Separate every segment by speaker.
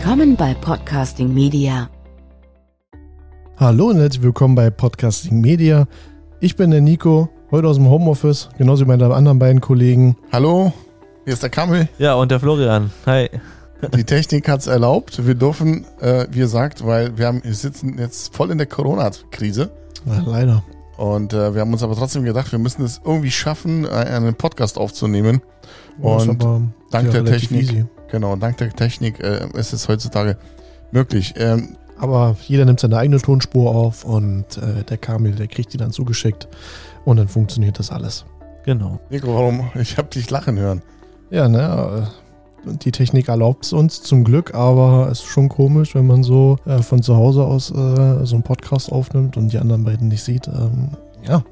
Speaker 1: Willkommen bei Podcasting Media.
Speaker 2: Hallo und herzlich willkommen bei Podcasting Media. Ich bin der Nico, heute aus dem Homeoffice, genauso wie meine anderen beiden Kollegen.
Speaker 3: Hallo, hier ist der Kammel.
Speaker 4: Ja, und der Florian. Hi.
Speaker 3: Die Technik hat es erlaubt. Wir dürfen, äh, wie gesagt, weil wir, haben, wir sitzen jetzt voll in der Corona-Krise.
Speaker 2: Ja, leider.
Speaker 3: Und äh, wir haben uns aber trotzdem gedacht, wir müssen es irgendwie schaffen, äh, einen Podcast aufzunehmen. Und dank
Speaker 2: ja,
Speaker 3: der Technik,
Speaker 2: easy.
Speaker 3: Genau, dank der Technik äh, ist es heutzutage möglich. Ähm,
Speaker 2: Aber jeder nimmt seine eigene Tonspur auf und äh, der Kamil, der kriegt die dann zugeschickt und dann funktioniert das alles.
Speaker 4: Genau.
Speaker 3: Nico, warum? Ich habe dich lachen hören.
Speaker 2: Ja, ne, äh, die Technik erlaubt es uns zum Glück, aber es ist schon komisch, wenn man so äh, von zu Hause aus äh, so einen Podcast aufnimmt und die anderen beiden nicht sieht. Ähm, ja,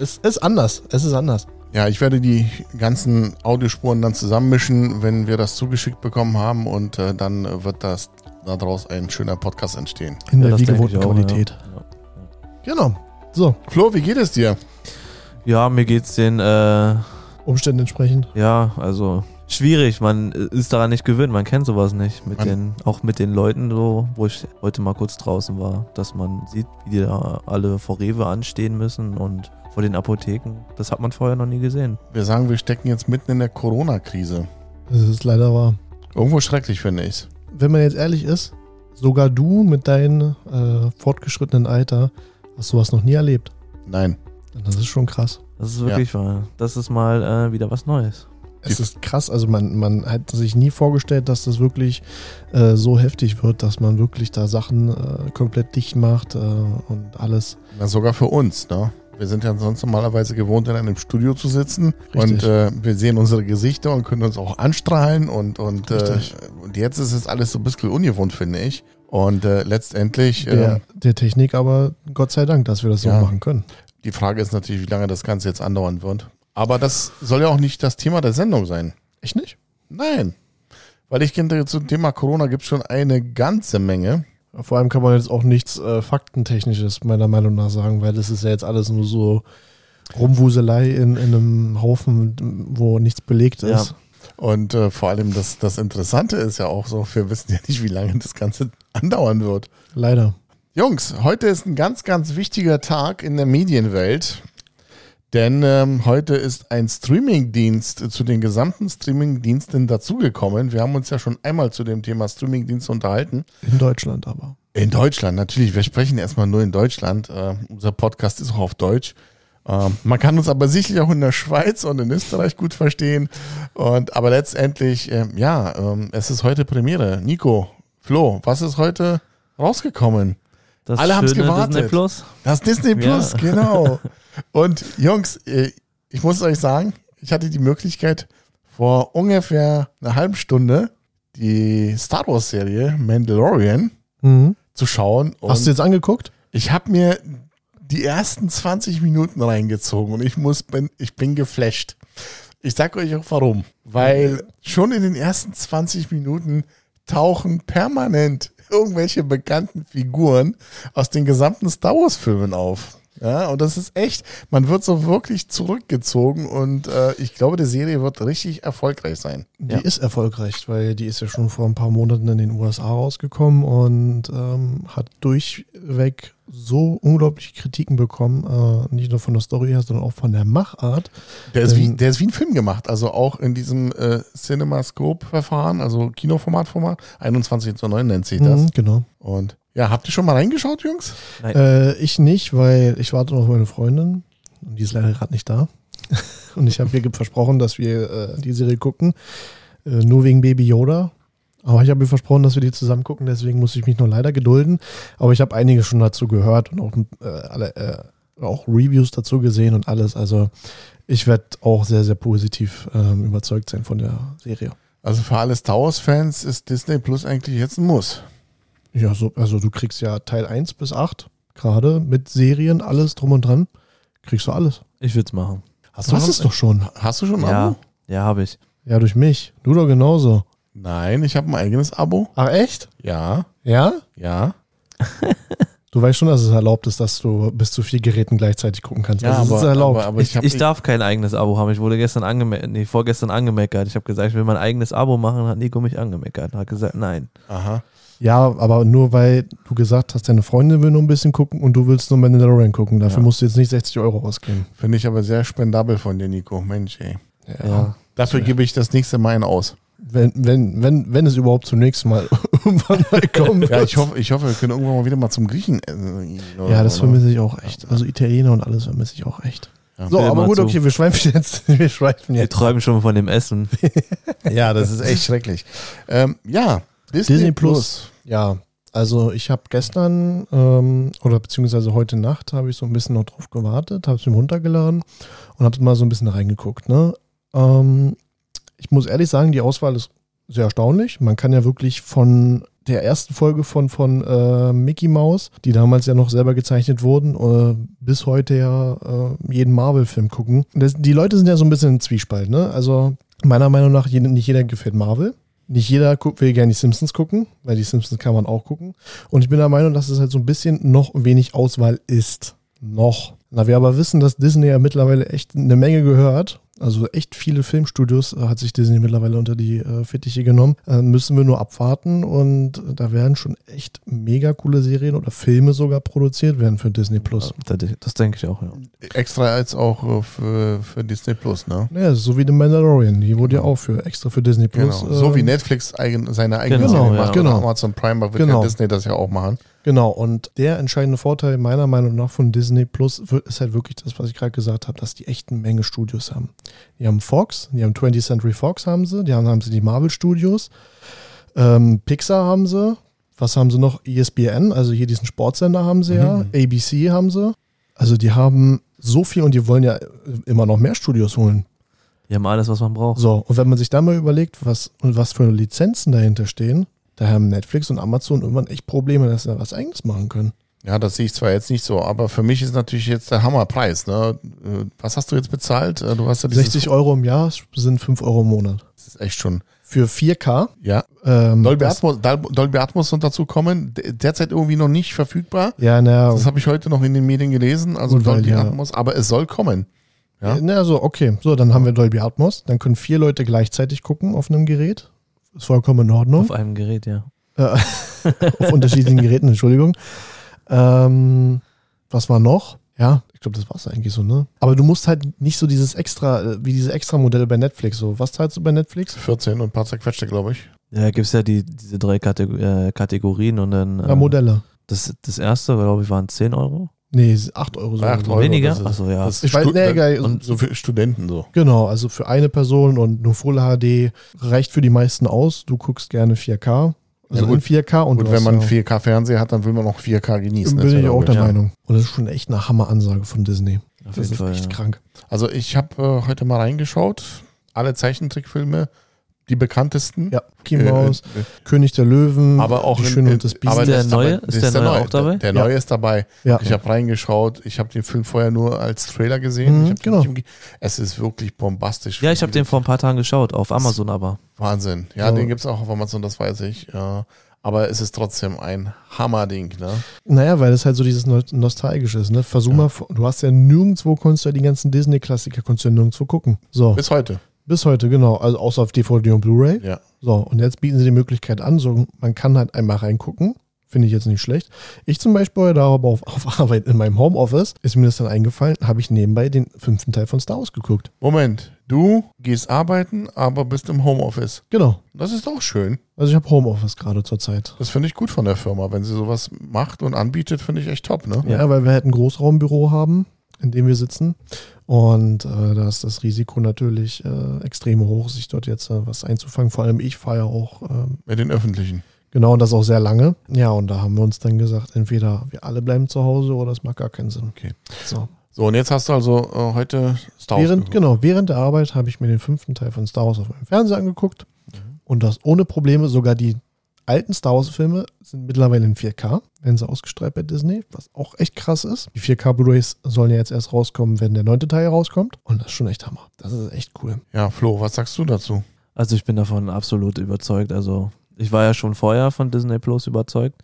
Speaker 2: es ist anders. Es ist anders.
Speaker 3: Ja, ich werde die ganzen Audiospuren dann zusammenmischen, wenn wir das zugeschickt bekommen haben und äh, dann wird das daraus ein schöner Podcast entstehen.
Speaker 2: In
Speaker 4: Ja,
Speaker 2: der wie gewohnten
Speaker 4: ich auch,
Speaker 2: Qualität.
Speaker 4: Ja.
Speaker 2: Genau. So,
Speaker 3: Flo, wie geht es dir?
Speaker 4: ja, mir geht's den, äh,
Speaker 2: Umständen entsprechend.
Speaker 4: ja, also schwierig. Man ist daran nicht gewöhnt. Man kennt sowas nicht. Mit
Speaker 3: Man-
Speaker 4: den, auch mit den Leuten so, wo ich heute mal kurz draußen war, dass man sieht, wie die da alle vor Rewe anstehen müssen und vor den Apotheken. Das hat man vorher noch nie gesehen.
Speaker 3: Wir sagen, wir stecken jetzt mitten in der Corona-Krise.
Speaker 2: Das ist leider wahr.
Speaker 3: Irgendwo schrecklich, finde ich.
Speaker 2: Wenn man jetzt ehrlich ist, sogar du mit deinem äh, fortgeschrittenen Alter hast sowas noch nie erlebt.
Speaker 3: Nein.
Speaker 2: Das ist schon krass.
Speaker 4: Das ist wirklich wahr. Das ist mal äh, wieder was Neues.
Speaker 2: Es ist krass, also man, man hat sich nie vorgestellt, dass das wirklich äh, so heftig wird, dass man wirklich da Sachen äh, komplett dicht macht äh, und alles.
Speaker 3: Na, sogar für uns, ne? Wir sind ja sonst normalerweise gewohnt, in einem Studio zu sitzen
Speaker 2: Richtig.
Speaker 3: und äh, wir sehen unsere Gesichter und können uns auch anstrahlen und, und, äh, und jetzt ist es alles so ein bisschen ungewohnt, finde ich. Und äh, letztendlich,
Speaker 2: Der,
Speaker 3: äh,
Speaker 2: der Technik aber Gott sei Dank, dass wir das so
Speaker 3: Ja.
Speaker 2: machen können.
Speaker 3: die Frage ist natürlich, wie lange das Ganze jetzt andauern wird. Aber das soll ja auch nicht das Thema der Sendung sein.
Speaker 2: Echt nicht?
Speaker 3: Nein. Weil ich finde, zum Thema Corona gibt es schon eine ganze Menge.
Speaker 2: Vor allem kann man jetzt auch nichts äh, Faktentechnisches meiner Meinung nach sagen, weil das ist ja jetzt alles nur so Rumwuselei in, in einem Haufen, wo nichts belegt
Speaker 4: Ja.
Speaker 2: ist.
Speaker 3: Und äh, vor allem das, das Interessante ist ja auch so, wir wissen ja nicht, wie lange das Ganze andauern wird.
Speaker 2: Leider.
Speaker 3: Jungs, heute ist ein ganz, ganz wichtiger Tag in der Medienwelt. Denn ähm, heute ist ein Streamingdienst zu den gesamten Streamingdiensten dazugekommen. Wir haben uns ja schon einmal zu dem Thema Streamingdienste unterhalten.
Speaker 2: In Deutschland aber.
Speaker 3: In Deutschland, natürlich. Wir sprechen erstmal nur in Deutschland. Äh, unser Podcast ist auch auf Deutsch. Ähm, man kann uns aber sicherlich auch in der Schweiz und in Österreich gut verstehen. Und aber letztendlich, ähm, ja, ähm, es ist heute Premiere. Nico, Flo, was ist heute rausgekommen?
Speaker 4: Das
Speaker 3: Alle haben's
Speaker 4: schöne
Speaker 3: gewartet.
Speaker 4: Disney Plus.
Speaker 3: Das Disney Plus,
Speaker 4: Ja.
Speaker 3: genau. Und Jungs, äh, ich muss euch sagen, ich hatte die Möglichkeit vor ungefähr einer halben Stunde die Star Wars Serie Mandalorian
Speaker 2: Mhm.
Speaker 3: zu schauen.
Speaker 2: Hast du jetzt angeguckt?
Speaker 3: ich habe mir die ersten 20 Minuten reingezogen und ich muss, bin, ich bin geflasht. Ich sag euch auch warum. Weil schon in den ersten 20 Minuten tauchen permanent irgendwelche bekannten Figuren aus den gesamten Star Wars Filmen auf. Ja, und das ist echt, man wird so wirklich zurückgezogen und äh, ich glaube, die Serie wird richtig erfolgreich sein.
Speaker 2: Die
Speaker 4: Ja.
Speaker 2: ist erfolgreich, weil die ist ja schon vor ein paar Monaten in den USA rausgekommen und ähm, hat durchweg so unglaubliche Kritiken bekommen, äh, nicht nur von der Story her, sondern auch von der Machart.
Speaker 3: Der ist, wie,
Speaker 2: Ähm,
Speaker 3: der ist wie ein Film gemacht, also auch in diesem äh, CinemaScope-Verfahren, also Kinoformatformat, 21 zu 9 nennt sich das.
Speaker 2: Mhm, genau.
Speaker 3: Und ja, habt ihr schon mal reingeschaut, Jungs?
Speaker 4: Nein.
Speaker 2: Äh, ich nicht, weil ich warte noch auf meine Freundin und die ist leider gerade nicht da. und ich habe ihr versprochen, dass wir äh, die Serie gucken, äh, nur wegen Baby Yoda. Aber ich habe ihr versprochen, dass wir die zusammen gucken, deswegen muss ich mich noch leider gedulden. Aber ich habe einige schon dazu gehört und auch, äh, alle, äh, auch Reviews dazu gesehen und alles. Also ich werde auch sehr, sehr positiv ähm, überzeugt sein von der Serie.
Speaker 3: Also für alle Star Wars-Fans ist Disney Plus eigentlich jetzt ein Muss.
Speaker 2: Ja, so, also du kriegst ja Teil 1 bis 8, gerade mit Serien, alles drum und dran. Kriegst du alles.
Speaker 4: Ich würde es machen.
Speaker 3: Hast
Speaker 2: Du hast es doch schon.
Speaker 3: Hast du schon ein
Speaker 4: Ja,
Speaker 3: Abo?
Speaker 4: ja, habe ich.
Speaker 2: Ja, durch mich. Du doch genauso.
Speaker 3: Nein, ich habe ein eigenes Abo.
Speaker 2: Ach, echt?
Speaker 3: Ja,
Speaker 2: Ja?
Speaker 3: ja.
Speaker 2: Du weißt schon, dass es erlaubt ist, dass du bis zu vier Geräten gleichzeitig gucken kannst.
Speaker 3: Ja,
Speaker 2: also es
Speaker 3: aber,
Speaker 2: ist erlaubt.
Speaker 3: aber, aber
Speaker 4: Ich,
Speaker 3: ich, hab,
Speaker 4: ich darf kein eigenes Abo haben. Ich wurde gestern angemeckert, nee, vorgestern angemeckert. Ich habe gesagt, ich will mein eigenes Abo machen, hat Nico mich angemeckert. Hat gesagt, nein.
Speaker 3: Aha.
Speaker 2: Ja, aber nur weil du gesagt hast, deine Freundin will nur ein bisschen gucken und du willst nur Mandalorian gucken. Dafür
Speaker 3: Ja.
Speaker 2: musst du jetzt nicht 60 Euro ausgeben.
Speaker 3: Finde ich aber sehr spendabel von dir, Nico. Mensch, ey.
Speaker 4: Ja.
Speaker 3: Dafür gebe ich das nächste Mal einen aus.
Speaker 2: Wenn, wenn, wenn, wenn es überhaupt zunächst mal irgendwann mal kommt.
Speaker 3: Ja, ich hoffe, ich hoffe, wir können irgendwann mal wieder mal zum Griechen. essen
Speaker 2: Ja, das
Speaker 3: ne?
Speaker 2: vermisse ich auch echt. Also Italiener und alles vermisse ich auch echt.
Speaker 3: Ja.
Speaker 2: So, aber gut,
Speaker 4: zu.
Speaker 2: okay, wir schweifen jetzt. Wir schweifen
Speaker 4: Wir
Speaker 2: jetzt.
Speaker 4: träumen schon von dem Essen.
Speaker 3: Ja, das ist echt schrecklich. Ähm, ja, Disney,
Speaker 2: Disney
Speaker 3: Plus.
Speaker 2: Plus. Ja, also ich habe gestern ähm, oder beziehungsweise heute Nacht habe ich so ein bisschen noch drauf gewartet, habe es mir runtergeladen und habe mal so ein bisschen reingeguckt. Ne? Ähm, ich muss ehrlich sagen, die Auswahl ist sehr erstaunlich. Man kann ja wirklich von der ersten Folge von, von äh, Mickey Mouse, die damals ja noch selber gezeichnet wurden, äh, bis heute ja äh, jeden Marvel-Film gucken. Das, die Leute sind ja so ein bisschen im Zwiespalt. Ne? Also meiner Meinung nach, nicht jeder gefällt Marvel. Nicht jeder will gerne die Simpsons gucken, weil die Simpsons kann man auch gucken. Und ich bin der Meinung, dass es halt so ein bisschen noch wenig Auswahl ist. Noch. Na, wir aber wissen, dass Disney ja mittlerweile echt eine Menge gehört. Also echt viele Filmstudios äh, hat sich Disney mittlerweile unter die äh, Fittiche genommen. Äh, müssen wir nur abwarten und äh, da werden schon echt mega coole Serien oder Filme sogar produziert werden für Disney Plus.
Speaker 4: Das, das denke ich auch, ja.
Speaker 3: Extra als auch äh, für, für Disney Plus, ne?
Speaker 2: Ja, so wie The Mandalorian, die wurde ja auch für extra für Disney Plus.
Speaker 3: Genau. So
Speaker 2: äh,
Speaker 3: wie Netflix eigen, seine eigene
Speaker 4: Genau,
Speaker 3: Serie
Speaker 4: ja.
Speaker 3: macht.
Speaker 2: Genau.
Speaker 3: Amazon Prime wird
Speaker 2: Genau.
Speaker 3: ja Disney das ja auch machen.
Speaker 2: Genau, und der entscheidende Vorteil meiner Meinung nach von Disney Plus ist halt wirklich das, was ich gerade gesagt habe, dass die echt eine Menge Studios haben. Die haben Fox, die haben 20th Century Fox haben sie, die haben, haben sie die Marvel Studios, ähm, Pixar haben sie, was haben sie noch? ESPN, also hier diesen Sportsender haben sie ja, ABC haben sie. Also die haben so viel und die wollen ja immer noch mehr Studios holen.
Speaker 4: Die haben alles, was man braucht.
Speaker 2: So, und wenn man sich da mal überlegt, was, und was für Lizenzen dahinter stehen, da haben Netflix und Amazon irgendwann echt Probleme, dass sie da was eigenes machen können.
Speaker 3: Ja, das sehe ich zwar jetzt nicht so, aber für mich ist natürlich jetzt der Hammerpreis. Ne? Äh, Was hast du jetzt bezahlt? Äh, Du hast ja dieses
Speaker 2: 60 Euro im Jahr sind 5 Euro im Monat.
Speaker 3: Das ist echt schon.
Speaker 2: Für 4K.
Speaker 3: Ja.
Speaker 2: Ähm,
Speaker 3: Dolby Atmos, Dolby Atmos soll dazu kommen. De- Derzeit irgendwie noch nicht verfügbar.
Speaker 2: Ja, naja.
Speaker 3: Das habe ich heute noch in den Medien gelesen. Also
Speaker 2: Gut, weil
Speaker 3: Dolby
Speaker 2: ja-
Speaker 3: Atmos, aber es soll kommen. Ja.
Speaker 2: Na, so, okay. So, dann haben wir Dolby Atmos. Dann können vier Leute gleichzeitig gucken auf einem Gerät. Ist vollkommen in Ordnung.
Speaker 4: Auf einem Gerät, ja.
Speaker 2: Äh, auf unterschiedlichen Geräten, Entschuldigung. Ähm, was war noch? Ja, ich glaube, das war es eigentlich so, ne? Aber du musst halt nicht so dieses extra, äh, wie diese extra Modelle bei Netflix. So, was zahlst du bei Netflix?
Speaker 3: 14 und ein paar zerquetschte, glaube ich.
Speaker 4: Ja, da gibt es ja die, diese drei Kategor äh, Kategorien und dann.
Speaker 2: Ja,
Speaker 4: äh,
Speaker 2: Modelle.
Speaker 4: Das, das erste, glaube ich, waren 10 Euro.
Speaker 2: Nee, 8 Euro. so.
Speaker 3: Acht Euro,
Speaker 4: Weniger? Achso, ja.
Speaker 3: das ist
Speaker 2: Ich weiß, nee, egal.
Speaker 3: Und so für Studenten so.
Speaker 2: Genau, also für eine Person und nur Full HD reicht für die meisten aus. Du guckst gerne 4K. Also
Speaker 3: Ja,
Speaker 2: in 4K und
Speaker 3: Und
Speaker 2: du
Speaker 3: wenn
Speaker 2: hast
Speaker 3: man
Speaker 2: ja,
Speaker 3: 4K-Fernseher hat, dann will man auch 4K genießen.
Speaker 2: bin ich
Speaker 3: ja
Speaker 2: auch der
Speaker 3: logisch.
Speaker 2: Meinung. Und das ist schon echt eine Hammeransage von Disney.
Speaker 4: Auf
Speaker 2: Das ist
Speaker 4: Fall.
Speaker 2: echt
Speaker 4: ja.
Speaker 2: krank.
Speaker 3: Also ich habe äh, heute mal reingeschaut. Alle Zeichentrickfilme, die bekanntesten.
Speaker 2: Ja, Mickey
Speaker 3: Äh,
Speaker 2: Mouse,
Speaker 3: äh,
Speaker 2: König der Löwen,
Speaker 3: aber auch
Speaker 2: die
Speaker 3: in-
Speaker 2: Schöne und das Biest.
Speaker 3: aber
Speaker 4: Ist der
Speaker 3: das
Speaker 4: neue?
Speaker 3: dabei-
Speaker 4: Ist
Speaker 3: das
Speaker 4: der neue auch dabei?
Speaker 3: Der, der
Speaker 2: Ja.
Speaker 3: neue ist dabei.
Speaker 2: ja.
Speaker 3: Ich habe reingeschaut. Ich habe den Film vorher nur als Trailer gesehen.
Speaker 2: Mhm, genau.
Speaker 3: nicht es ist wirklich bombastisch.
Speaker 4: Ja, ich habe den vor ein paar Tagen geschaut, auf Amazon aber.
Speaker 3: Wahnsinn. Ja,
Speaker 2: Ja.
Speaker 3: den gibt es auch auf Amazon, das weiß ich. Ja. Aber es ist trotzdem ein Hammerding. Ne?
Speaker 2: Naja, weil das halt so dieses No- Nostalgische ist. Ne? Versuch mal, du hast ja nirgendwo, konntest du ja die ganzen Disney-Klassiker, konntest du ja nirgendwo gucken. So,
Speaker 3: Bis heute.
Speaker 2: Bis heute, genau. Also außer auf DVD und Blu-ray.
Speaker 3: Ja.
Speaker 2: So, und jetzt bieten sie die Möglichkeit an, so, man kann halt einmal reingucken. Finde ich jetzt nicht schlecht. Ich zum Beispiel heute aber auf, auf Arbeit in meinem Homeoffice, ist mir das dann eingefallen, habe ich nebenbei den fünften Teil von Star Wars geguckt.
Speaker 3: Moment, du gehst arbeiten, aber bist im Homeoffice.
Speaker 2: Genau.
Speaker 3: Das ist auch schön.
Speaker 2: Also ich habe Homeoffice gerade zur Zeit.
Speaker 3: Das finde ich gut von der Firma. Wenn sie sowas macht und anbietet, finde ich echt top. Ne?
Speaker 2: Ja. weil wir halt ein Großraumbüro haben, in dem wir sitzen. Und äh, da ist das Risiko natürlich äh, extrem hoch, sich dort jetzt äh, was einzufangen. Vor allem ich fahre ja auch ähm,
Speaker 3: Mit den Öffentlichen.
Speaker 2: genau und das auch sehr lange. Ja, und da haben wir uns dann gesagt, entweder wir alle bleiben zu Hause oder es macht gar keinen Sinn.
Speaker 3: Okay.
Speaker 2: So.
Speaker 3: So, und jetzt hast du also äh, heute Star Wars
Speaker 2: Während, genau, während der Arbeit habe ich mir den fünften Teil von Star Wars auf meinem Fernseher angeguckt.
Speaker 3: Mhm.
Speaker 2: Und das ohne Probleme. Sogar die alten Star Wars-Filme sind mittlerweile in 4K, werden sie ausgestrahlt bei Disney, was auch echt krass ist. Die 4K Blu-rays sollen ja jetzt erst rauskommen, wenn der neunte Teil rauskommt. Und das ist schon echt Hammer. Das ist echt cool.
Speaker 3: Ja, Flo, was sagst du dazu?
Speaker 4: Also ich bin davon absolut überzeugt. Also ich war ja schon vorher von Disney Plus überzeugt.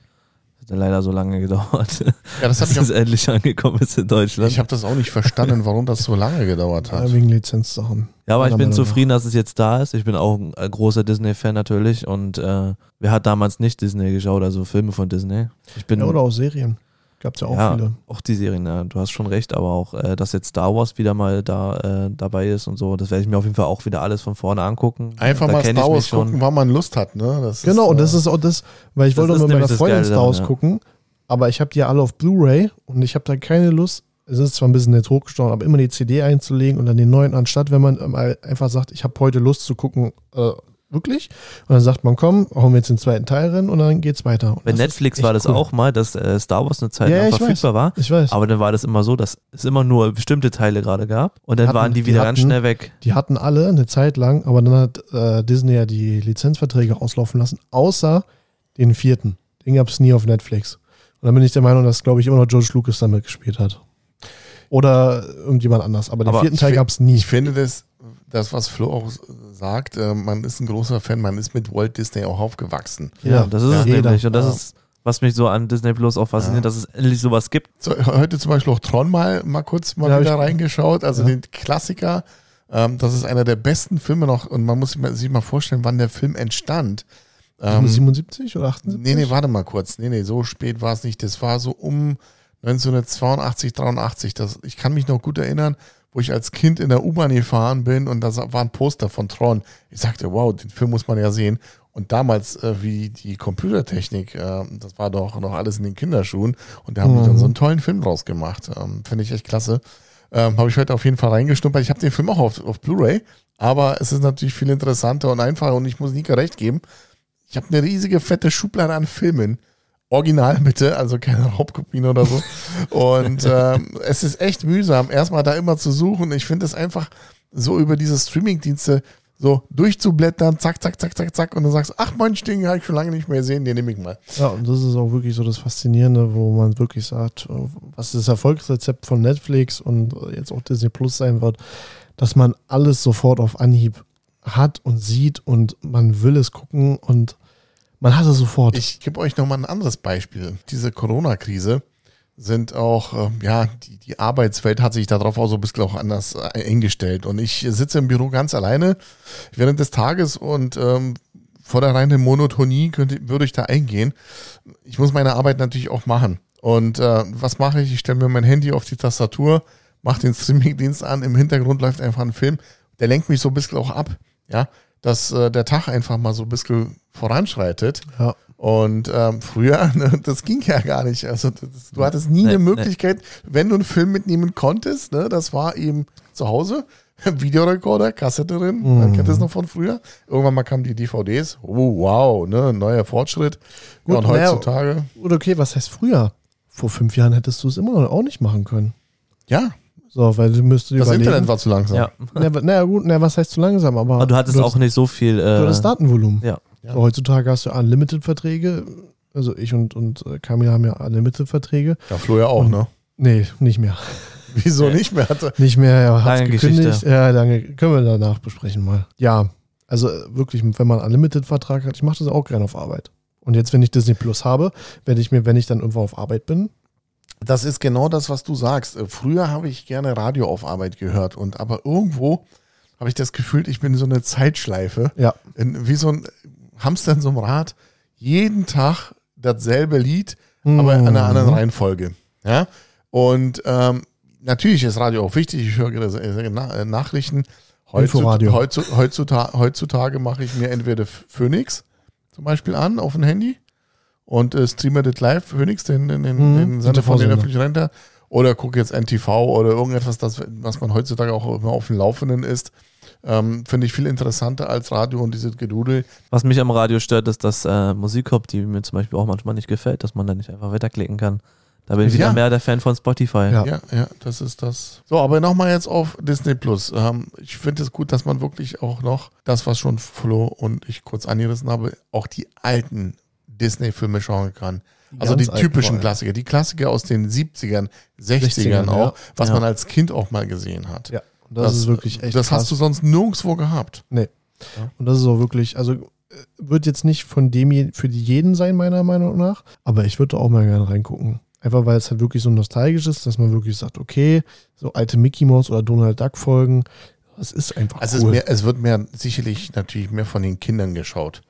Speaker 4: Hat ja leider so lange gedauert,
Speaker 3: Ja, das
Speaker 4: bis
Speaker 3: ich
Speaker 4: es endlich angekommen ist in Deutschland.
Speaker 3: ich habe das auch nicht verstanden, warum das so lange gedauert hat.
Speaker 2: Ja, wegen Lizenzsachen.
Speaker 4: Ja, aber ich bin zufrieden, dass es jetzt da ist. Ich bin auch ein äh, großer Disney-Fan natürlich und äh, wer hat damals nicht Disney geschaut, also Filme von Disney? Ich bin
Speaker 2: Ja, oder auch Serien. Gab's ja auch
Speaker 4: ja,
Speaker 2: viele.
Speaker 4: auch die Serien, ja, du hast schon recht, aber auch, äh, dass jetzt Star Wars wieder mal da äh, dabei ist und so, das werde ich mir auf jeden Fall auch wieder alles von vorne angucken.
Speaker 3: Einfach
Speaker 4: da
Speaker 3: mal Star Wars
Speaker 4: schon.
Speaker 3: gucken, wann man Lust hat. Ne? Das
Speaker 2: Genau, und das
Speaker 3: äh,
Speaker 2: ist auch das, weil ich
Speaker 4: Das
Speaker 2: wollte
Speaker 4: ist
Speaker 2: auch mit meiner
Speaker 4: das
Speaker 2: Freundin Star Wars
Speaker 4: ja.
Speaker 2: gucken, aber ich habe die ja alle auf Blu-ray und ich habe da keine Lust, es ist zwar ein bisschen jetzt hochgestochen, aber immer die CD einzulegen und dann den neuen, anstatt wenn man mal einfach sagt, ich habe heute Lust zu gucken, äh, wirklich, und dann sagt man, komm, hauen wir jetzt den zweiten Teil rein und dann geht's weiter. Und
Speaker 4: Bei Netflix war das
Speaker 2: cool.
Speaker 4: auch mal, dass äh, Star Wars eine Zeit
Speaker 2: Ja,
Speaker 4: lang verfügbar war.
Speaker 2: Ich weiß.
Speaker 4: Aber dann war das immer so, dass es immer nur bestimmte Teile gerade gab und dann
Speaker 2: Hatten-
Speaker 4: waren die
Speaker 2: die
Speaker 4: wieder ganz
Speaker 2: hatten-
Speaker 4: schnell weg.
Speaker 2: Die hatten alle eine Zeit lang, aber dann hat äh, Disney ja die Lizenzverträge auslaufen lassen, außer den vierten. Den gab es nie auf Netflix. Und dann bin ich der Meinung, dass, glaube ich, immer noch George Lucas damit gespielt hat. Oder irgendjemand anders. Aber den
Speaker 4: Aber
Speaker 2: vierten Teil gab es nie.
Speaker 3: Ich finde das, das, was Flo auch sagt, äh, man ist ein großer Fan, man ist mit Walt Disney auch aufgewachsen.
Speaker 4: Ja, das ist
Speaker 2: ja,
Speaker 4: es
Speaker 2: jeder.
Speaker 4: nämlich. Und das
Speaker 2: Ja.
Speaker 4: ist, was mich so an Disney Plus auch fasziniert, dass es endlich sowas gibt.
Speaker 3: So, heute zum Beispiel auch Tron mal, mal kurz mal
Speaker 2: Ja,
Speaker 3: wieder reingeschaut, also
Speaker 2: Ja.
Speaker 3: den Klassiker. Ähm, das ist einer der besten Filme noch und man muss sich mal, sich mal vorstellen, wann der Film entstand. Ähm,
Speaker 2: 77 oder 78?
Speaker 3: nee, nee, warte mal kurz. Nee, nee, so spät war es nicht. Das war so um 1982, 83. Das, ich kann mich noch gut erinnern, wo ich als Kind in der U-Bahn gefahren bin und da war ein Poster von Tron. Ich sagte, wow, den Film muss man ja sehen. Und damals, äh, wie die Computertechnik, äh, das war doch noch alles in den Kinderschuhen. Und da haben die dann
Speaker 2: Mhm.
Speaker 3: so einen tollen Film draus gemacht. Ähm, Finde ich echt klasse. Ähm, habe ich heute auf jeden Fall reingeschnuppert. Ich habe den Film auch auf, auf Blu-ray, aber es ist natürlich viel interessanter und einfacher und ich muss Nika recht geben. Ich habe eine riesige fette Schublade an Filmen. Original bitte, also keine Raubkopien oder so. Und ähm, es ist echt mühsam, erstmal da immer zu suchen. Ich finde es einfach so über diese Streaming-Dienste so durchzublättern, zack, zack, zack, zack, zack, und dann sagst du, ach Mensch, den habe ich schon lange nicht mehr gesehen, den nehme ich mal.
Speaker 2: Ja, und das ist auch wirklich so das Faszinierende, wo man wirklich sagt, äh, was das Erfolgsrezept von Netflix und jetzt auch Disney Plus sein wird, dass man alles sofort auf Anhieb hat und sieht und man will es gucken und man hat es sofort.
Speaker 3: Ich gebe euch nochmal ein anderes Beispiel. Diese Corona-Krise sind auch, ähm, ja, die, die Arbeitswelt hat sich darauf auch so ein bisschen auch anders äh, eingestellt. Und ich sitze im Büro ganz alleine während des Tages und ähm, vor der reinen Monotonie könnte, würde ich da eingehen. Ich muss meine Arbeit natürlich auch machen. Und äh, was mache ich? Ich stelle mir mein Handy auf die Tastatur, mache den Streamingdienst an, im Hintergrund läuft einfach ein Film. Der lenkt mich so ein bisschen auch ab, ja, dass äh, der Tag einfach mal so ein bisschen voranschreitet.
Speaker 2: ja.
Speaker 3: Und ähm, früher, ne, das ging ja gar nicht. Also das, du hattest nie
Speaker 4: Nee,
Speaker 3: eine
Speaker 4: nee.
Speaker 3: Möglichkeit, wenn du einen Film mitnehmen konntest, ne, das war eben zu Hause, Videorekorder, Kassette drin, man kennt das noch von früher. Irgendwann mal kamen die DVDs. Oh, wow, ne, neuer Fortschritt.
Speaker 2: Gut,
Speaker 3: ja, und heutzutage,
Speaker 2: Oder okay, was heißt früher? Vor fünf Jahren hättest du es immer noch auch nicht machen können.
Speaker 3: ja,
Speaker 2: So, weil du müsstest
Speaker 3: das
Speaker 2: überlegen.
Speaker 3: Internet war zu langsam.
Speaker 4: Ja.
Speaker 2: Na, naja, gut, na, was heißt zu langsam? Aber,
Speaker 4: Aber du hattest
Speaker 2: du
Speaker 4: auch
Speaker 2: hast,
Speaker 4: nicht so viel.
Speaker 2: du
Speaker 4: Äh,
Speaker 2: hattest Datenvolumen.
Speaker 4: ja.
Speaker 3: Ja.
Speaker 2: So, heutzutage hast du Unlimited-Verträge. Also ich und, und äh, Kamil haben ja Unlimited-Verträge.
Speaker 3: Ja, Flo ja auch,
Speaker 2: Und-
Speaker 3: ne?
Speaker 2: Nee, nicht mehr.
Speaker 3: Wieso
Speaker 4: Nee.
Speaker 3: nicht mehr? Hatte.
Speaker 2: Nicht mehr, er hat
Speaker 4: Lange
Speaker 2: gekündigt.
Speaker 4: Geschichte.
Speaker 2: Ja, lange. Können wir danach besprechen mal. Ja, also äh, wirklich, wenn man einen Unlimited-Vertrag hat, ich mache das auch gerne auf Arbeit. Und jetzt, wenn ich Disney Plus habe, werde ich mir, wenn ich dann irgendwo auf Arbeit bin,
Speaker 3: Das ist genau das, was du sagst. Äh, Früher habe ich gerne Radio auf Arbeit gehört und aber irgendwo habe ich das Gefühl, ich bin so eine Zeitschleife.
Speaker 2: ja,
Speaker 3: in, wie so ein Hamster in so einem Rad, jeden Tag dasselbe Lied, aber in einer anderen
Speaker 2: Mhm.
Speaker 3: Reihenfolge. Ja? Und ähm, natürlich ist Radio auch wichtig, ich höre gerade, äh, äh, Nachrichten. Heutzutage, heutzutage, heutzutage mache ich mir entweder Phoenix zum Beispiel an auf dem Handy und äh, streame das live, Phoenix, den, den, den,
Speaker 2: Mhm,
Speaker 3: den Sender von den öffentlichen Renter. Oder gucke jetzt NTV oder irgendetwas, das, was man heutzutage auch immer auf dem Laufenden ist. Ähm, Finde ich viel interessanter als Radio und diese Gedudel.
Speaker 4: Was mich am Radio stört, ist, dass äh, Musik kommt, die mir zum Beispiel auch manchmal nicht gefällt, dass man da nicht einfach weiterklicken kann. Da bin ich wieder
Speaker 3: Ja.
Speaker 4: mehr der Fan von Spotify.
Speaker 2: Ja.
Speaker 3: Ja, ja, das ist das. So, aber nochmal jetzt auf Disney Plus. Ähm, ich finde es gut, dass man wirklich auch noch das, was schon Flo und ich kurz angerissen habe, auch die alten Disney-Filme schauen kann. Also
Speaker 2: ganz
Speaker 3: die typischen
Speaker 2: allem.
Speaker 3: Klassiker, die Klassiker aus den 70ern, 60ern,
Speaker 2: 60ern,
Speaker 3: auch,
Speaker 2: ja.
Speaker 3: was
Speaker 4: Ja.
Speaker 3: man als Kind auch mal gesehen hat.
Speaker 2: Ja, und das, ist wirklich echt
Speaker 3: Das
Speaker 2: krass.
Speaker 3: hast du sonst nirgendwo gehabt.
Speaker 2: Nee. Und das ist auch wirklich, also wird jetzt nicht von dem für jeden sein, meiner Meinung nach. Aber ich würde auch mal gerne reingucken. Einfach weil es halt wirklich so nostalgisch ist, dass man wirklich sagt, okay, so alte Mickey Mouse oder Donald Duck Folgen, das ist einfach
Speaker 3: Also
Speaker 2: cool.
Speaker 3: es, mehr, es wird mehr, sicherlich natürlich mehr von den Kindern geschaut.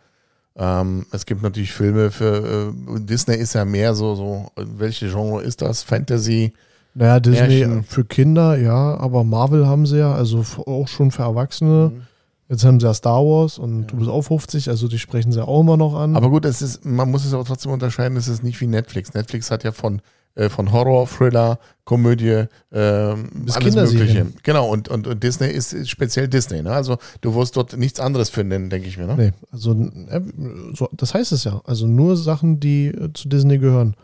Speaker 3: Ähm, es gibt natürlich Filme für, äh, Disney ist ja mehr so, so, welche Genre ist das? Fantasy?
Speaker 2: naja, Disney
Speaker 3: Märchen.
Speaker 2: für Kinder, ja, aber Marvel haben sie ja, also auch schon für Erwachsene. Jetzt haben sie ja Star Wars und du bist auch 50, also die sprechen sie auch immer noch an.
Speaker 3: Aber gut, es ist, man muss es aber trotzdem unterscheiden, es ist nicht wie Netflix. Netflix hat ja von, äh, von Horror, Thriller, Komödie, ähm, alles. Mögliche. Genau, und, und, und Disney ist, ist speziell Disney. Ne? Also du wirst dort nichts anderes finden, denke ich mir. Ne?
Speaker 2: Nee, also äh, so, das heißt es ja. Also nur Sachen, die äh, zu Disney gehören.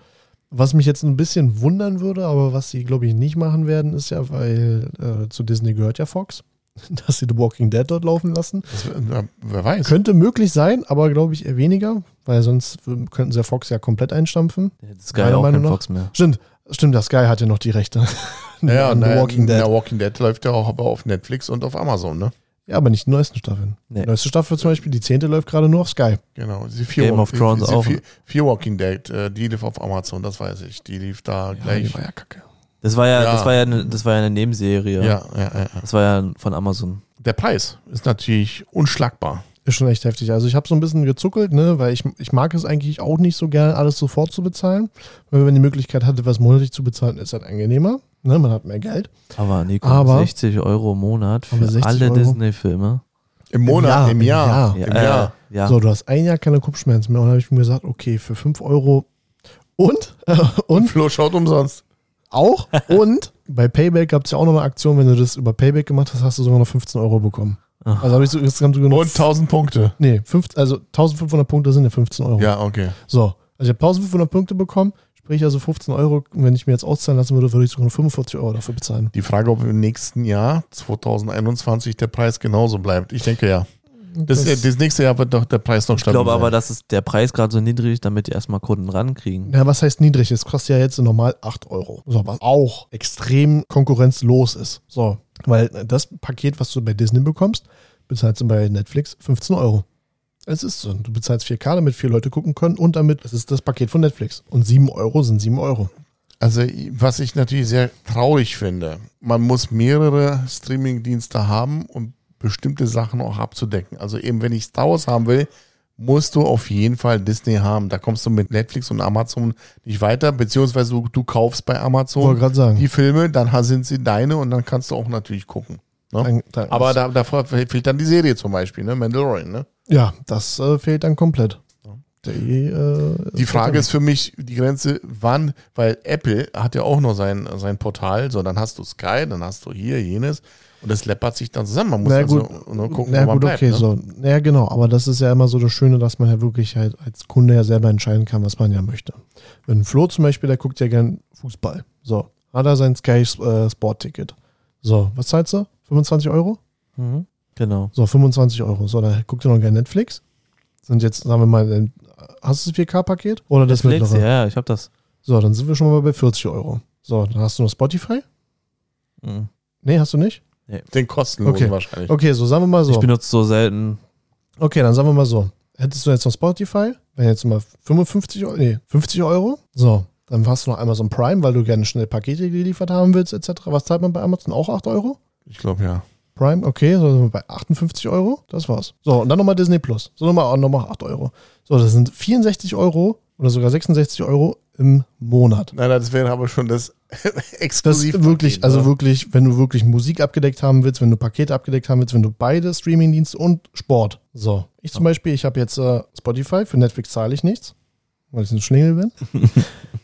Speaker 2: Was mich jetzt ein bisschen wundern würde, aber was sie, glaube ich, nicht machen werden, ist ja, weil äh, zu Disney gehört ja Fox, dass sie The Walking Dead dort laufen lassen.
Speaker 3: Das, na, wer weiß.
Speaker 2: Könnte möglich sein, aber glaube ich eher weniger, weil sonst könnten sie ja Fox ja komplett einstampfen.
Speaker 4: Sky
Speaker 2: Meiner
Speaker 4: auch
Speaker 2: Meinung
Speaker 4: kein. Fox mehr.
Speaker 2: Stimmt, stimmt, der Sky hat ja noch die Rechte.
Speaker 3: Ja,
Speaker 2: an The Walking Dead.
Speaker 3: Na, Walking Dead läuft ja auch aber auf Netflix und auf Amazon, ne?
Speaker 2: Ja, aber nicht die neuesten Staffeln.
Speaker 4: Nee.
Speaker 2: Die neueste Staffel zum Beispiel, die zehnte läuft gerade nur auf Sky.
Speaker 3: Genau. Die vier
Speaker 4: Game of
Speaker 3: die-
Speaker 4: Thrones
Speaker 3: die
Speaker 4: auch.
Speaker 3: Vier, vier Walking Dead, äh, die lief auf Amazon, das weiß ich. Die lief da gleich.
Speaker 2: die war ja kacke.
Speaker 4: Das war ja,
Speaker 3: Ja.
Speaker 4: das war ja eine, das war ja eine Nebenserie.
Speaker 3: ja, ja, ja, ja.
Speaker 4: Das war ja von Amazon.
Speaker 3: Der Preis ist natürlich unschlagbar.
Speaker 2: Ist schon echt heftig. Also ich habe so ein bisschen gezuckelt, ne, weil ich, ich mag es eigentlich auch nicht so gern, alles sofort zu bezahlen. Weil wenn man die Möglichkeit hatte, was monatlich zu bezahlen, ist halt angenehmer. Ne, man hat mehr Geld.
Speaker 4: Aber Nico,
Speaker 2: Aber-
Speaker 4: 60 Euro im Monat für
Speaker 2: Aber 60
Speaker 4: alle? Disney-Filme.
Speaker 3: Im Monat,
Speaker 2: Jahr,
Speaker 3: im
Speaker 2: im
Speaker 3: Jahr.
Speaker 2: Jahr.
Speaker 3: Im
Speaker 4: Ja,
Speaker 3: Jahr.
Speaker 4: ja.
Speaker 2: So, du hast ein Jahr keine Kopfschmerzen mehr. Und dann habe ich mir gesagt, okay, für 5 Euro Und
Speaker 3: und Flo schaut umsonst.
Speaker 2: Auch und bei Payback gab es ja auch noch eine Aktion, wenn du das über Payback gemacht hast, hast du sogar noch 15 Euro bekommen.
Speaker 4: Ach.
Speaker 2: Also habe ich so, jetzt haben sogar noch,
Speaker 3: Und 1000 Punkte.
Speaker 2: nee, 15, also 1500 Punkte sind ja 15 Euro.
Speaker 3: Ja, okay.
Speaker 2: So, also ich habe 1500 Punkte bekommen, sprich also 15 Euro. Und wenn ich mir jetzt auszahlen lassen würde, würde ich sogar noch 45 Euro dafür bezahlen.
Speaker 3: Die Frage, ob im nächsten Jahr, 2021, der Preis genauso bleibt. Ich denke ja. Das,
Speaker 2: Das-
Speaker 3: das nächste Jahr wird doch der Preis noch
Speaker 4: Ich
Speaker 3: stabil
Speaker 4: glaube aber, dass es der Preis gerade so niedrig ist, damit die erstmal Kunden rankriegen.
Speaker 2: Ja, was heißt niedrig? Es kostet ja jetzt normal 8 Euro. So, was auch extrem konkurrenzlos ist. So, weil das Paket, was du bei Disney bekommst, bezahlst du bei Netflix 15 Euro. Es ist so. Du bezahlst 4K, damit vier Leute gucken können und damit, das ist das Paket von Netflix. Und 7 Euro sind 7 Euro.
Speaker 3: Also, was ich natürlich sehr traurig finde, man muss mehrere Streaming-Dienste haben, um bestimmte Sachen auch abzudecken. Also eben, wenn ich Star Wars haben will, musst du auf jeden Fall Disney haben. Da kommst du mit Netflix und Amazon nicht weiter, beziehungsweise du, du kaufst bei Amazon die Filme, dann sind sie deine und dann kannst du auch natürlich gucken. Ne?
Speaker 2: Dann-
Speaker 3: Aber da, davor fehlt dann die Serie zum Beispiel, ne? Mandalorian, ne?
Speaker 2: ja, das äh, fehlt dann komplett. Die, äh,
Speaker 3: Die Frage ist für mich die Grenze, wann, weil Apple hat ja auch noch sein, sein Portal, so dann hast du Sky, dann hast du hier jenes und das läppert sich dann zusammen. Man muss
Speaker 2: Na
Speaker 3: also
Speaker 2: gut,
Speaker 3: nur gucken,
Speaker 2: na
Speaker 3: wo man
Speaker 2: gut,
Speaker 3: bleibt.
Speaker 2: okay,
Speaker 3: ne?
Speaker 2: so. Ja, genau, aber das ist ja immer so das Schöne, dass man ja wirklich halt als Kunde ja selber entscheiden kann, was man ja möchte. Wenn Flo zum Beispiel, der guckt ja gern Fußball. So, hat er sein Sky äh, Sport-Ticket. So, was zahlst du? 25 Euro?
Speaker 4: Mhm. Genau.
Speaker 2: So, 25 Euro. So, dann guckt er noch gern Netflix. Sind jetzt, sagen wir mal, hast du das 4K-Paket? Oder das
Speaker 4: Netflix,
Speaker 2: mittlere?
Speaker 4: ja, ja, ich habe das.
Speaker 2: So, dann sind wir schon mal bei 40 Euro. So, dann hast du noch Spotify?
Speaker 4: Mhm.
Speaker 2: Nee, hast du nicht?
Speaker 3: Den kostenlosen
Speaker 2: Okay.
Speaker 3: wahrscheinlich.
Speaker 2: Okay, so sagen wir mal so.
Speaker 4: Ich benutze so selten.
Speaker 2: Okay, dann sagen wir mal so. Hättest du jetzt noch Spotify, wenn jetzt mal 55 Euro, nee, 50 Euro. So, dann hast du noch Amazon Prime, weil du gerne schnell Pakete geliefert haben willst, etc. Was zahlt man bei Amazon? Auch 8 Euro?
Speaker 3: Ich glaube ja.
Speaker 2: Prime, okay, so sind wir bei 58 Euro. Das war's. So, und dann nochmal Disney Plus. So, nochmal nochmal 8 Euro. So, das sind 64 Euro oder sogar 66 Euro im Monat.
Speaker 3: Nein, nein, das wäre aber schon das
Speaker 2: Das
Speaker 3: exklusiv.
Speaker 2: ist wirklich, also wirklich, wenn du wirklich Musik abgedeckt haben willst, wenn du Pakete abgedeckt haben willst, wenn du beide Streamingdienste und Sport. So, ich zum Beispiel, ich habe jetzt äh, Spotify, für Netflix zahle ich nichts, weil ich ein Schlingel bin.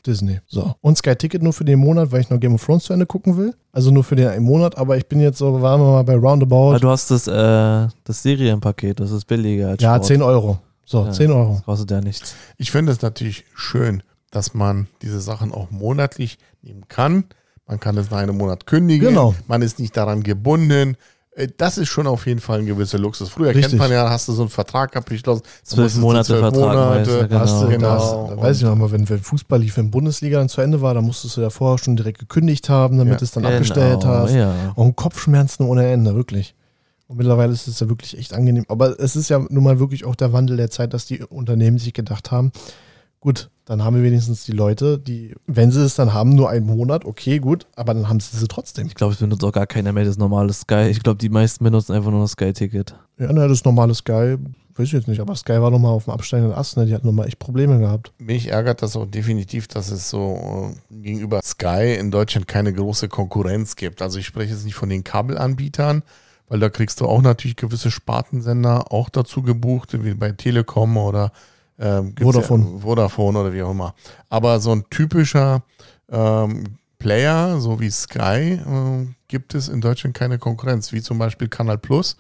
Speaker 2: Disney. So. Und Sky Ticket nur für den Monat, weil ich noch Game of Thrones zu Ende gucken will. Also nur für den einen Monat, aber ich bin jetzt so, waren wir mal bei Roundabout.
Speaker 4: Ah, du hast das, äh, das Serienpaket, das ist billiger als
Speaker 2: ja,
Speaker 4: Sport.
Speaker 2: 10 Euro. So,
Speaker 4: Ja.
Speaker 2: 10 Euro.
Speaker 4: Das kostet ja nichts.
Speaker 3: Ich finde es natürlich schön, dass man diese Sachen auch monatlich nehmen kann. Man kann es nach einem Monat kündigen.
Speaker 2: Genau.
Speaker 3: Man ist nicht daran gebunden. Äh, Das ist schon auf jeden Fall ein gewisser Luxus. Früher
Speaker 2: Richtig.
Speaker 3: kennt man ja, hast du so einen Vertrag abgeschlossen.
Speaker 4: Zwölf Monate
Speaker 3: zwölf
Speaker 4: Vertrag
Speaker 3: Monate,
Speaker 4: du,
Speaker 2: Hast du,
Speaker 4: Genau.
Speaker 3: genau.
Speaker 2: da weiß ich noch mal, wenn, wenn Fußball lief, wenn Bundesliga dann zu Ende war, dann musstest du ja vorher schon direkt gekündigt haben, damit
Speaker 3: Ja.
Speaker 2: du es dann abgestellt
Speaker 4: Genau,
Speaker 2: hast.
Speaker 4: Ja.
Speaker 2: Und Kopfschmerzen ohne Ende, wirklich. Und mittlerweile ist es ja wirklich echt angenehm. Aber es ist ja nun mal wirklich auch der Wandel der Zeit, dass die Unternehmen sich gedacht haben, gut, dann haben wir wenigstens die Leute, die, wenn sie es dann haben, nur einen Monat, okay, gut, aber dann haben sie sie trotzdem.
Speaker 4: Ich glaube, es benutzt auch gar keiner mehr das normale Sky. Ich glaube, die meisten benutzen einfach nur das Sky-Ticket.
Speaker 2: Ja, na, das normale Sky, weiß ich jetzt nicht, aber Sky war nochmal auf dem absteigenden Ast, ne? die hatten nochmal echt Probleme gehabt.
Speaker 3: Mich ärgert das auch definitiv, dass es so äh, gegenüber Sky in Deutschland keine große Konkurrenz gibt. Also ich spreche jetzt nicht von den Kabelanbietern, weil da kriegst du auch natürlich gewisse Spartensender auch dazu gebucht, wie bei Telekom oder ähm,
Speaker 2: Vodafone.
Speaker 3: Ja, Vodafone oder wie auch immer. Aber so ein typischer ähm, Player, so wie Sky, äh, gibt es in Deutschland keine Konkurrenz, wie zum Beispiel Kanal Plus.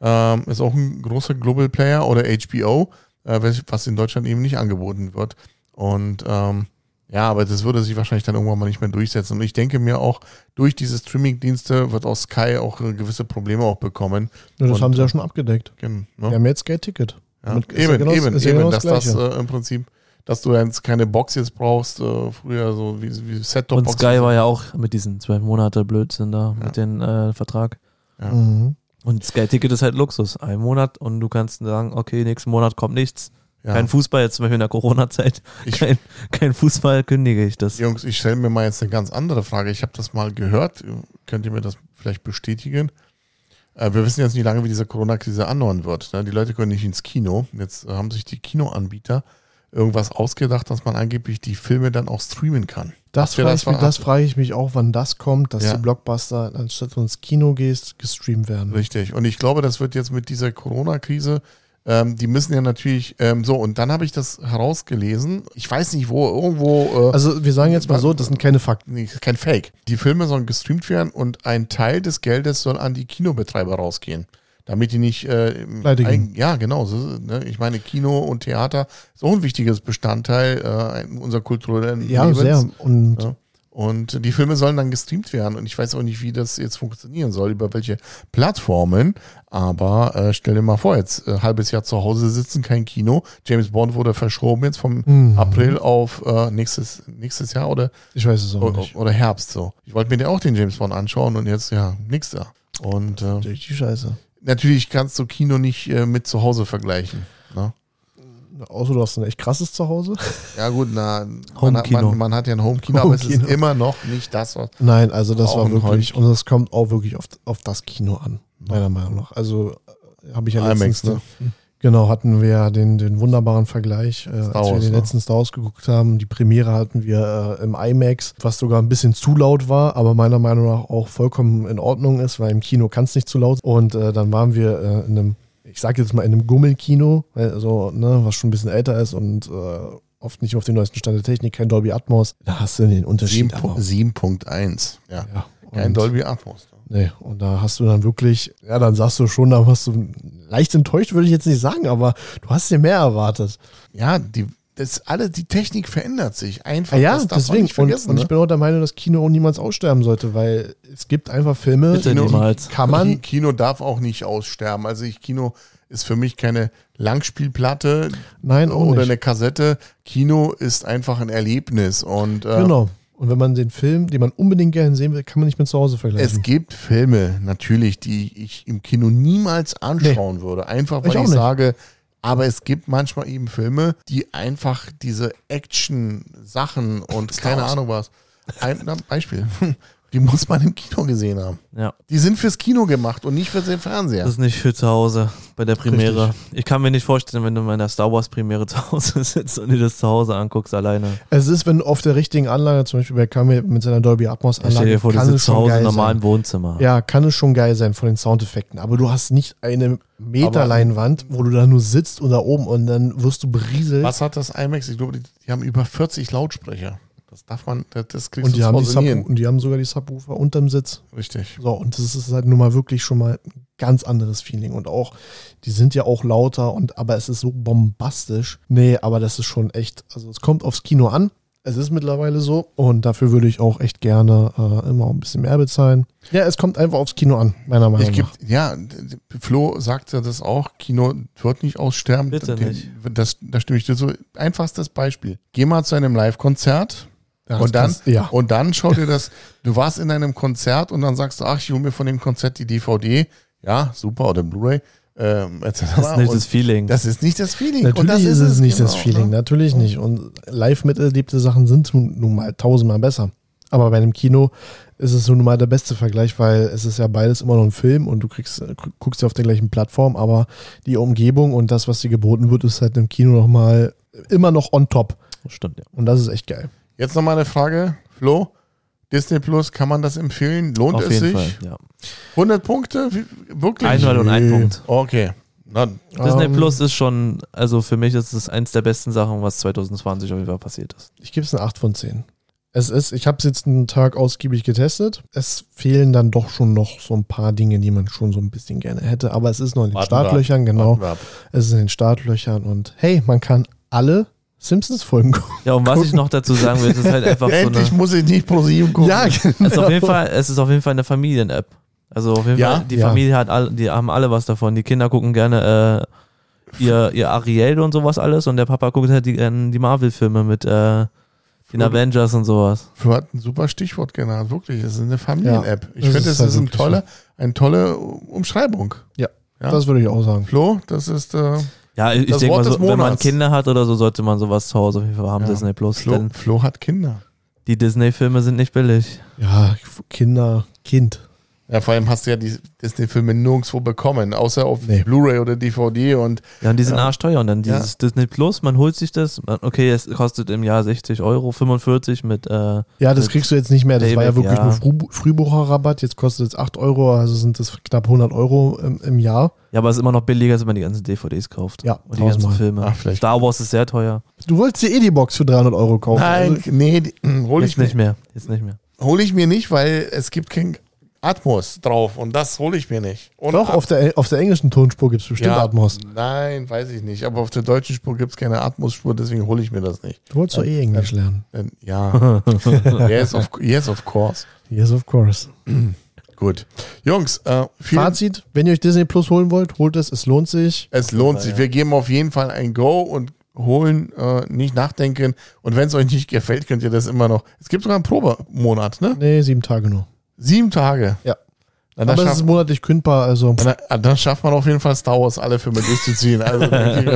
Speaker 3: Ähm, ist auch ein großer Global Player oder HBO, äh, was- in Deutschland eben nicht angeboten wird. Und ähm, ja, aber das würde sich wahrscheinlich dann irgendwann mal nicht mehr durchsetzen. Und ich denke mir auch, durch diese Streaming-Dienste wird auch Sky auch äh, gewisse Probleme auch bekommen.
Speaker 2: Ja, das
Speaker 3: Und,
Speaker 2: haben sie
Speaker 3: äh,
Speaker 2: ja schon abgedeckt.
Speaker 3: Gen-
Speaker 2: Wir
Speaker 3: ne?
Speaker 2: haben jetzt Sky-Ticket.
Speaker 3: Ja,
Speaker 2: ist ja
Speaker 3: eben,
Speaker 2: genau-
Speaker 3: eben,
Speaker 2: ja
Speaker 3: eben,
Speaker 2: genau
Speaker 3: dass
Speaker 2: das
Speaker 3: das äh, im Prinzip, dass du jetzt keine Box jetzt brauchst, äh, früher so wie, wie set
Speaker 4: Und Sky war ja auch mit diesen zwölf Monate Blödsinn da,
Speaker 3: Ja.
Speaker 4: mit dem äh, Vertrag.
Speaker 3: Ja.
Speaker 2: Mhm.
Speaker 4: Und Sky-Ticket ist halt Luxus. Ein Monat und du kannst sagen, okay, nächsten Monat kommt nichts.
Speaker 3: ja.
Speaker 4: Kein Fußball, jetzt zum Beispiel in der Corona-Zeit. Kein, kein Fußball kündige ich das.
Speaker 3: Jungs, ich stelle mir mal jetzt eine ganz andere Frage. Ich habe das mal gehört. Könnt ihr mir das vielleicht bestätigen? Äh, wir wissen jetzt nicht lange, wie diese Corona-Krise andauern wird. Ne? Die Leute können nicht ins Kino. Jetzt äh, haben sich die Kinoanbieter irgendwas ausgedacht, dass man angeblich die Filme dann auch streamen kann.
Speaker 2: Das, frage
Speaker 3: das
Speaker 2: ich, mich- das frage ich mich auch, wann das kommt, dass
Speaker 3: Ja.
Speaker 2: die Blockbuster, anstatt du ins Kino gehst, gestreamt werden.
Speaker 3: Richtig. Und ich glaube, das wird jetzt mit dieser Corona-Krise, ähm, die müssen ja natürlich, ähm, so, und dann habe ich das herausgelesen. Ich weiß nicht wo, irgendwo. Äh,
Speaker 2: Also wir sagen jetzt mal so, das sind keine Fakten.
Speaker 3: Nee, kein Fake. Die Filme sollen gestreamt werden und ein Teil des Geldes soll an die Kinobetreiber rausgehen. Damit die nicht äh, eigen- Ja, genau. So, ne? Ich meine, Kino und Theater ist auch ein wichtiges Bestandteil äh, unserer kulturellen
Speaker 2: Ja,
Speaker 3: Lebens.
Speaker 2: sehr. Und
Speaker 3: Ja. Und die Filme sollen dann gestreamt werden. Und ich weiß auch nicht, wie das jetzt funktionieren soll, über welche Plattformen. Aber äh, stell dir mal vor, jetzt äh, halbes Jahr zu Hause sitzen, kein Kino. James Bond wurde verschoben jetzt vom
Speaker 2: Mhm.
Speaker 3: April auf äh, nächstes, nächstes Jahr oder
Speaker 2: ich weiß es auch
Speaker 3: oder,
Speaker 2: nicht.
Speaker 3: oder Herbst so. Ich wollte mir ja auch den James Bond anschauen und jetzt ja nix da. Und äh,
Speaker 2: Richtig scheiße.
Speaker 3: natürlich kannst du Kino nicht äh, mit zu Hause vergleichen. Ne?
Speaker 2: Außer du hast ein echt krasses Zuhause.
Speaker 3: Ja gut, na, man, hat, man, man hat ja ein Home-Kino, aber es ist immer noch nicht das, was.
Speaker 2: Nein, also das war wirklich, und es kommt auch wirklich auf, auf das Kino an, meiner Meinung nach. Also äh, habe ich ja
Speaker 3: IMAX,
Speaker 2: letztens,
Speaker 3: ne?
Speaker 2: genau, hatten wir ja den, den wunderbaren Vergleich, äh, als wir den
Speaker 3: ne?
Speaker 2: letzten Star Wars geguckt haben. Die Premiere hatten wir äh, im IMAX, was sogar ein bisschen zu laut war, aber meiner Meinung nach auch vollkommen in Ordnung ist, weil im Kino kann es nicht zu laut. Und äh, dann waren wir äh, in einem, ich sage jetzt mal in einem Gummelkino, also, ne, was schon ein bisschen älter ist und äh, oft nicht auf dem neuesten Stand der Technik, kein Dolby Atmos. Da hast du den Unterschied. aber-
Speaker 3: 7 7.1. Ja.
Speaker 2: ja,
Speaker 3: Kein Dolby Atmos.
Speaker 2: Nee, und da hast du dann wirklich, ja, dann sagst du schon, da warst du leicht enttäuscht, würde ich jetzt nicht sagen, aber du hast dir mehr erwartet.
Speaker 3: Ja, die, das alle, die Technik verändert sich. Einfach,
Speaker 2: Ah ja,
Speaker 3: das darf man
Speaker 2: deswegen.
Speaker 3: nicht vergessen.
Speaker 2: und, und ich
Speaker 3: ne?
Speaker 2: bin auch der Meinung, dass Kino auch niemals aussterben sollte, weil es gibt einfach Filme,
Speaker 4: Bitte
Speaker 2: die
Speaker 4: niemals.
Speaker 2: kann man,
Speaker 3: Kino darf auch nicht aussterben. Also ich, Kino ist für mich keine Langspielplatte
Speaker 2: nein, auch
Speaker 3: oder
Speaker 2: nicht.
Speaker 3: eine Kassette. Kino ist einfach ein Erlebnis und äh,
Speaker 2: Genau. Und wenn man den Film, den man unbedingt gerne sehen will, kann man nicht mit zu Hause
Speaker 3: es
Speaker 2: vergleichen.
Speaker 3: gibt Filme natürlich, die ich im Kino niemals anschauen würde. Einfach
Speaker 2: Ich
Speaker 3: weil
Speaker 2: auch
Speaker 3: ich
Speaker 2: nicht.
Speaker 3: Aber es gibt manchmal eben Filme, die einfach diese Action-Sachen und keine. Ahnung was. Ein na, Beispiel. Die muss man im Kino gesehen haben.
Speaker 4: Ja,
Speaker 3: Die sind fürs Kino gemacht und nicht für den Fernseher.
Speaker 4: das ist nicht für zu Hause bei der Premiere. Ich kann mir nicht vorstellen, wenn du in einer Star Wars Premiere zu Hause sitzt und dir das zu Hause anguckst alleine.
Speaker 2: Es ist, wenn du auf der richtigen Anlage, zum Beispiel bei Kami mit seiner Dolby Atmos
Speaker 4: Stell
Speaker 2: Anlage,
Speaker 4: dir vor, du
Speaker 2: kann es
Speaker 4: sitzt zu
Speaker 2: schon
Speaker 4: Hause
Speaker 2: geil
Speaker 4: im
Speaker 2: sein.
Speaker 4: normalen Wohnzimmer.
Speaker 2: Ja, kann es schon geil sein von den Soundeffekten, aber du hast nicht eine Meterleinwand, wo du da nur sitzt und da oben und dann wirst du berieselt.
Speaker 3: Was hat das IMAX? Ich glaube, die, die haben über 40 Lautsprecher. Das darf man, das, kriegst
Speaker 2: Und
Speaker 3: du
Speaker 2: die, haben die. Subwoofer, und die haben sogar die Subwoofer unterm Sitz.
Speaker 3: Richtig.
Speaker 2: So, und das ist halt nun mal wirklich schon mal ein ganz anderes Feeling. Und auch, die sind ja auch lauter und aber es ist so bombastisch. Nee, aber das ist schon echt, also es kommt aufs Kino an. Es ist mittlerweile so und dafür würde ich auch echt gerne äh, immer ein bisschen mehr bezahlen. Ja, es kommt einfach aufs Kino an, meiner Meinung
Speaker 3: Ich
Speaker 2: nach.
Speaker 3: gibt, ja, Flo sagte das auch, Kino wird nicht aussterben.
Speaker 4: Bitte nicht.
Speaker 3: Das, da stimme ich dir so. Einfachstes Beispiel. Geh mal zu einem Live-Konzert
Speaker 2: Ja,
Speaker 3: und,
Speaker 2: das
Speaker 3: dann,
Speaker 2: ja.
Speaker 3: und dann schau dir das, du warst in einem Konzert und dann sagst du, ach, ich hole mir von dem Konzert die DVD. ja, super, oder Blu-ray, ähm.
Speaker 4: Das ist nicht
Speaker 3: Und
Speaker 4: das Feeling.
Speaker 3: das ist nicht das Feeling. Und
Speaker 2: Natürlich
Speaker 3: das
Speaker 2: ist es nicht das
Speaker 3: genau,
Speaker 2: Feeling,
Speaker 3: ne?
Speaker 2: natürlich nicht. Und live miterlebte Sachen sind nun nun mal tausendmal besser. Aber bei einem Kino ist es nun mal der beste Vergleich, weil es ist ja beides immer noch ein Film und du kriegst, guckst ja auf der gleichen Plattform, aber die Umgebung und das, was dir geboten wird, ist halt im Kino noch mal immer noch on top.
Speaker 4: Stimmt, ja.
Speaker 2: Und das ist echt geil.
Speaker 3: Jetzt nochmal eine Frage, Flo. Disney Plus, kann man das empfehlen? Lohnt
Speaker 4: Auf
Speaker 3: es
Speaker 4: jeden
Speaker 3: sich?
Speaker 4: Fall, ja.
Speaker 3: 100 Punkte? Wie, wirklich?
Speaker 4: Einmal und ein. Punkt.
Speaker 3: Okay. Na,
Speaker 4: Disney
Speaker 2: Ähm,
Speaker 4: Plus ist schon, also für mich ist es eins der besten Sachen, was 2020 auf jeden Fall passiert ist.
Speaker 2: Ich gebe es eine 8 von 10. Es ist, ich habe es jetzt einen Tag ausgiebig getestet. Es fehlen dann doch schon noch so ein paar Dinge, die man schon so ein bisschen gerne hätte. Aber es ist noch in den
Speaker 3: Warten.
Speaker 2: Startlöchern, genau. Es ist in den Startlöchern und hey, man kann alle Simpsons-Folgen gucken.
Speaker 4: Ja, und was ich noch dazu sagen will, ist halt einfach so eine.
Speaker 3: Endlich muss ich nicht pro 7 gucken.
Speaker 2: Ja,
Speaker 4: Es ist auf jeden Fall, es ist auf jeden Fall eine Familien-App. Also auf jeden
Speaker 3: Ja?
Speaker 4: Fall, die
Speaker 2: Ja.
Speaker 4: Familie hat alle, die haben alle was davon. Die Kinder gucken gerne äh, ihr, ihr Ariel und sowas alles und der Papa guckt halt die, gerne die Marvel-Filme mit äh, den Avengers und sowas.
Speaker 3: Flo hat ein super Stichwort genannt, wirklich. Es ist eine Familien-App. ich
Speaker 2: das
Speaker 3: finde,
Speaker 2: ist
Speaker 3: es
Speaker 2: halt
Speaker 3: ist eine tolle, eine tolle Umschreibung.
Speaker 2: Ja,
Speaker 3: Ja.
Speaker 2: das würde ich auch sagen.
Speaker 3: Flo, das ist äh,
Speaker 4: Ja, ich, denke mal, so, wenn man. Kinder hat oder so, sollte man sowas zu Hause auf jeden Fall haben,
Speaker 3: Ja.
Speaker 4: Disney Plus.
Speaker 3: Flo, Flo hat Kinder.
Speaker 4: die Disney-Filme sind nicht billig.
Speaker 2: Ja, Kinder, Kind.
Speaker 3: Ja, vor allem hast du ja die Disney-Filme nirgendwo bekommen, außer auf
Speaker 2: Nee.
Speaker 3: Blu-ray oder DVD und
Speaker 4: Ja, und die sind
Speaker 3: Ja.
Speaker 4: arschteuer. Und dann dieses Disney Plus, man holt sich das. man- Okay, es kostet im Jahr 60 Euro, 45 mit. Äh,
Speaker 2: Ja, das
Speaker 4: Mit
Speaker 2: kriegst du jetzt nicht mehr. Das war ja wirklich
Speaker 4: ja.
Speaker 2: nur Früh Frühbucherrabatt. Jetzt kostet es 8 Euro, also sind das knapp 100 Euro im, im Jahr.
Speaker 4: ja, aber es ist immer noch billiger, als wenn man die ganzen DVDs kauft.
Speaker 2: Ja,
Speaker 4: Und die ganzen
Speaker 2: tausendmal.
Speaker 4: Filme.
Speaker 3: Ach, vielleicht-
Speaker 4: Star Wars ist sehr teuer.
Speaker 2: Du wolltest die eh die Box für 300 Euro kaufen.
Speaker 3: Nein,
Speaker 2: Also,
Speaker 3: nee, die- hol ich,
Speaker 4: Jetzt nicht mehr. Jetzt nicht mehr.
Speaker 3: hol ich mir nicht, weil es gibt kein Atmos drauf und das hole ich mir nicht. Und
Speaker 2: doch, auf der, auf der englischen Tonspur gibt es bestimmt
Speaker 3: ja,
Speaker 2: Atmos.
Speaker 3: Nein, weiß ich nicht. Aber auf der deutschen Spur gibt es keine Atmos-Spur, deswegen hole ich mir das nicht.
Speaker 2: Du wolltest doch eh Englisch lernen.
Speaker 3: Denn, ja, yes of, yes, of course.
Speaker 2: Yes, of course.
Speaker 3: Gut. Jungs, äh,
Speaker 2: Fazit, wenn ihr euch Disney Plus holen wollt, holt es, es lohnt sich.
Speaker 3: es lohnt sich. Wir geben auf jeden Fall ein Go und holen, äh, nicht nachdenken. Und wenn es euch nicht gefällt, könnt ihr das immer noch. Es gibt sogar einen Probemonat, ne?
Speaker 2: Nee, sieben Tage nur.
Speaker 3: Sieben Tage.
Speaker 2: Ja.
Speaker 3: Na,
Speaker 2: Aber
Speaker 3: dann,
Speaker 2: es ist monatlich kündbar, also
Speaker 3: dann, dann schafft man auf jeden Fall Star Wars alle Filme durchzuziehen. Also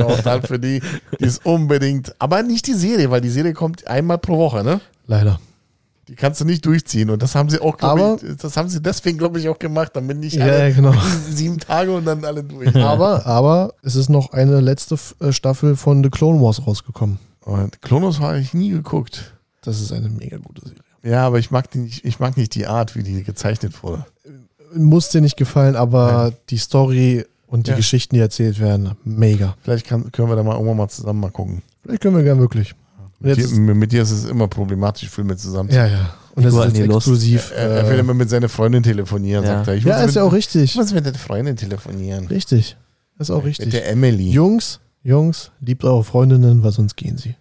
Speaker 3: auch dann für die, die ist unbedingt. Aber nicht die Serie, weil die Serie kommt einmal pro Woche, ne?
Speaker 2: leider.
Speaker 3: Die kannst du nicht durchziehen. Und das haben sie auch,
Speaker 2: Aber-
Speaker 3: glaube ich, das haben sie deswegen, glaube ich, auch gemacht, damit nicht
Speaker 2: Ja,
Speaker 3: alle
Speaker 2: ja, genau.
Speaker 3: sieben Tage und dann alle durch.
Speaker 2: Aber, aber es ist noch eine letzte äh, Staffel von The Clone Wars rausgekommen.
Speaker 3: Und Klonos habe ich nie geguckt.
Speaker 2: Das ist eine mega gute Serie.
Speaker 3: Ja, aber ich mag, die nicht, ich mag nicht die Art, wie die gezeichnet wurde.
Speaker 2: Muss dir nicht gefallen, aber die Story und die
Speaker 3: Ja.
Speaker 2: Geschichten, die erzählt werden, mega.
Speaker 3: Vielleicht kann, können wir da mal irgendwann mal zusammen mal gucken.
Speaker 2: Vielleicht können wir gern wirklich.
Speaker 3: Mit dir,
Speaker 2: ist,
Speaker 3: mit dir ist es immer problematisch, Filme zusammen zu
Speaker 2: ja, ja. Und das ist exklusiv.
Speaker 3: Er, er will
Speaker 2: Äh,
Speaker 3: immer mit seiner Freundin telefonieren,
Speaker 4: Ja.
Speaker 3: sagt er. Ich
Speaker 2: ja, ist ja
Speaker 3: mit,
Speaker 2: auch richtig.
Speaker 3: Ich muss mit der Freundin telefonieren.
Speaker 2: Richtig. Ist auch
Speaker 3: Mit
Speaker 2: richtig.
Speaker 3: der Emily.
Speaker 2: Jungs, Jungs, liebt eure Freundinnen, weil sonst gehen sie.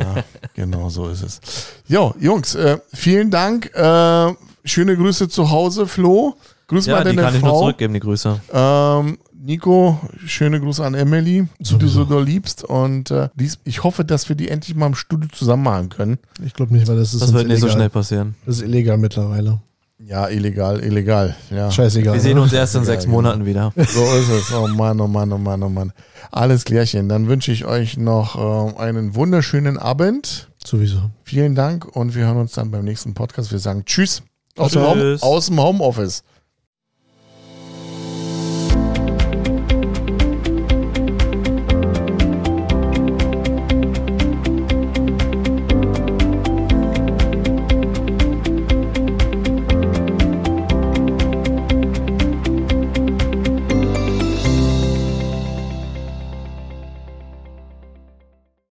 Speaker 3: Ja, genau so ist es. Jo, Jungs, äh, vielen Dank. Äh, schöne Grüße zu Hause, Flo. Grüß
Speaker 4: Ja,
Speaker 3: mal
Speaker 4: die
Speaker 3: deine
Speaker 4: kann ich nur
Speaker 3: Frau.
Speaker 4: zurückgeben, die Grüße.
Speaker 3: Ähm, Nico, schöne Grüße an Emily, die du so doll liebst. Und äh, dies, ich hoffe, dass wir die endlich mal im Studio zusammen machen können.
Speaker 2: Ich glaube nicht, weil das ist
Speaker 4: Das wird nicht so schnell passieren.
Speaker 2: Das ist illegal mittlerweile.
Speaker 3: Ja, illegal, illegal. Ja.
Speaker 2: Scheißegal.
Speaker 4: Wir sehen
Speaker 2: oder?
Speaker 4: uns erst in sechs
Speaker 3: genau.
Speaker 4: Monaten wieder.
Speaker 3: So ist es. Oh Mann, oh Mann, oh Mann, oh Mann. Alles klärchen. Dann wünsche ich euch noch äh, einen wunderschönen Abend.
Speaker 2: Sowieso.
Speaker 3: Vielen Dank und wir hören uns dann beim nächsten Podcast. Wir sagen Tschüss aus, dem, Home,
Speaker 4: Tschüss.
Speaker 3: aus dem Homeoffice.